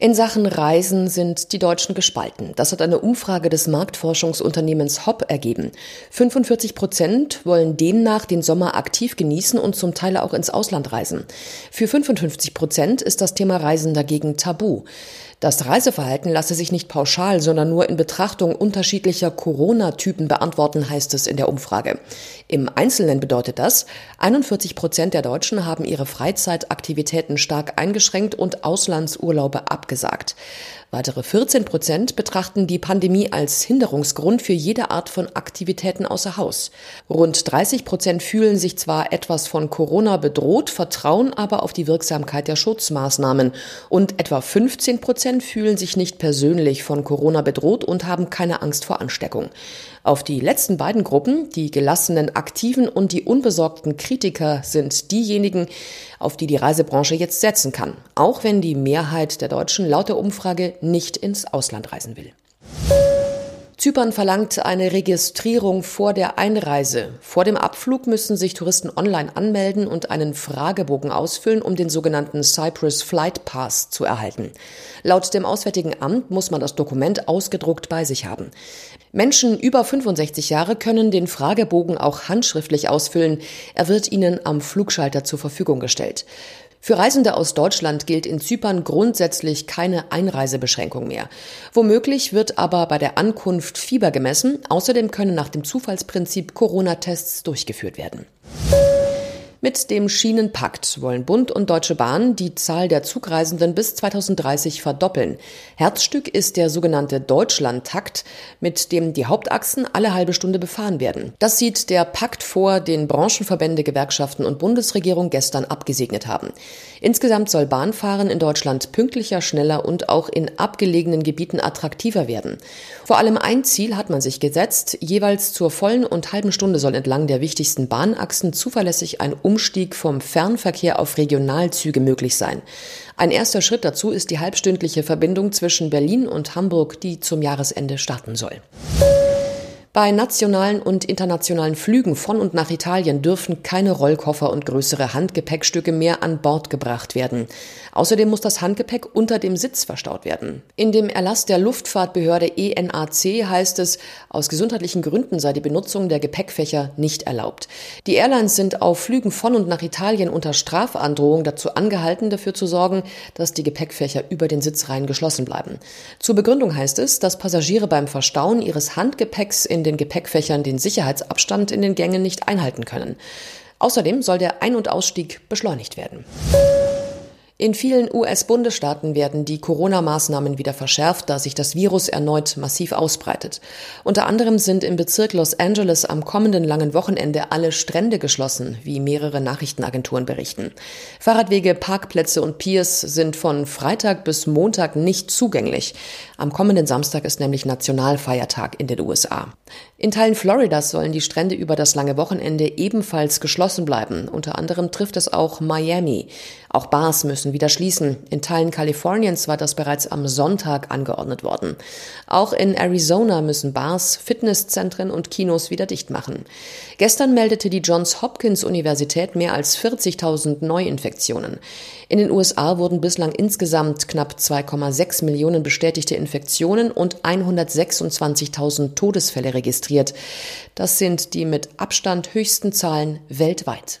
In Sachen Reisen sind die Deutschen gespalten. Das hat eine Umfrage des Marktforschungsunternehmens Hopp ergeben. 45 Prozent wollen demnach den Sommer aktiv genießen und zum Teil auch ins Ausland reisen. Für 55 Prozent ist das Thema Reisen dagegen tabu. Das Reiseverhalten lasse sich nicht pauschal, sondern nur in Betrachtung unterschiedlicher Corona-Typen beantworten, heißt es in der Umfrage. Im Einzelnen bedeutet das, 41 Prozent der Deutschen haben ihre Freizeitaktivitäten stark eingeschränkt und Auslandsurlaube abgesagt. Weitere 14 Prozent betrachten die Pandemie als Hinderungsgrund für jede Art von Aktivitäten außer Haus. Rund 30 Prozent fühlen sich zwar etwas von Corona bedroht, vertrauen aber auf die Wirksamkeit der Schutzmaßnahmen. Und etwa 15 Prozent fühlen sich nicht persönlich von Corona bedroht und haben keine Angst vor Ansteckung. Auf die letzten beiden Gruppen, die gelassenen Aktiven und die unbesorgten Kritiker, sind diejenigen, auf die die Reisebranche jetzt setzen kann, auch wenn die Mehrheit der Deutschen laut der Umfrage nicht ins Ausland reisen will. Zypern verlangt eine Registrierung vor der Einreise. Vor dem Abflug müssen sich Touristen online anmelden und einen Fragebogen ausfüllen, um den sogenannten Cyprus Flight Pass zu erhalten. Laut dem Auswärtigen Amt muss man das Dokument ausgedruckt bei sich haben. Menschen über 65 Jahre können den Fragebogen auch handschriftlich ausfüllen. Er wird ihnen am Flugschalter zur Verfügung gestellt. Für Reisende aus Deutschland gilt in Zypern grundsätzlich keine Einreisebeschränkung mehr. Womöglich wird aber bei der Ankunft Fieber gemessen. Außerdem können nach dem Zufallsprinzip Corona-Tests durchgeführt werden. Mit dem Schienenpakt wollen Bund und Deutsche Bahn die Zahl der Zugreisenden bis 2030 verdoppeln. Herzstück ist der sogenannte Deutschlandtakt, mit dem die Hauptachsen alle halbe Stunde befahren werden. Das sieht der Pakt vor, den Branchenverbände, Gewerkschaften und Bundesregierung gestern abgesegnet haben. Insgesamt soll Bahnfahren in Deutschland pünktlicher, schneller und auch in abgelegenen Gebieten attraktiver werden. Vor allem ein Ziel hat man sich gesetzt. Jeweils zur vollen und halben Stunde soll entlang der wichtigsten Bahnachsen zuverlässig ein Umstieg vom Fernverkehr auf Regionalzüge möglich sein. Ein erster Schritt dazu ist die halbstündliche Verbindung zwischen Berlin und Hamburg, die zum Jahresende starten soll. Bei nationalen und internationalen Flügen von und nach Italien dürfen keine Rollkoffer und größere Handgepäckstücke mehr an Bord gebracht werden. Außerdem muss das Handgepäck unter dem Sitz verstaut werden. In dem Erlass der Luftfahrtbehörde ENAC heißt es, aus gesundheitlichen Gründen sei die Benutzung der Gepäckfächer nicht erlaubt. Die Airlines sind auf Flügen von und nach Italien unter Strafandrohung dazu angehalten, dafür zu sorgen, dass die Gepäckfächer über den Sitzreihen geschlossen bleiben. Zur Begründung heißt es, dass Passagiere beim Verstauen ihres Handgepäcks in den Gepäckfächern den Sicherheitsabstand in den Gängen nicht einhalten können. Außerdem soll der Ein- und Ausstieg beschleunigt werden. In vielen US-Bundesstaaten werden die Corona-Maßnahmen wieder verschärft, da sich das Virus erneut massiv ausbreitet. Unter anderem sind im Bezirk Los Angeles am kommenden langen Wochenende alle Strände geschlossen, wie mehrere Nachrichtenagenturen berichten. Fahrradwege, Parkplätze und Piers sind von Freitag bis Montag nicht zugänglich. Am kommenden Samstag ist nämlich Nationalfeiertag in den USA. In Teilen Floridas sollen die Strände über das lange Wochenende ebenfalls geschlossen bleiben. Unter anderem trifft es auch Miami. Auch Bars müssen wieder schließen. In Teilen Kaliforniens war das bereits am Sonntag angeordnet worden. Auch in Arizona müssen Bars, Fitnesszentren und Kinos wieder dicht machen. Gestern meldete die Johns Hopkins Universität mehr als 40.000 Neuinfektionen. In den USA wurden bislang insgesamt knapp 2,6 Millionen bestätigte Infektionen und 126.000 Todesfälle registriert. Das sind die mit Abstand höchsten Zahlen weltweit.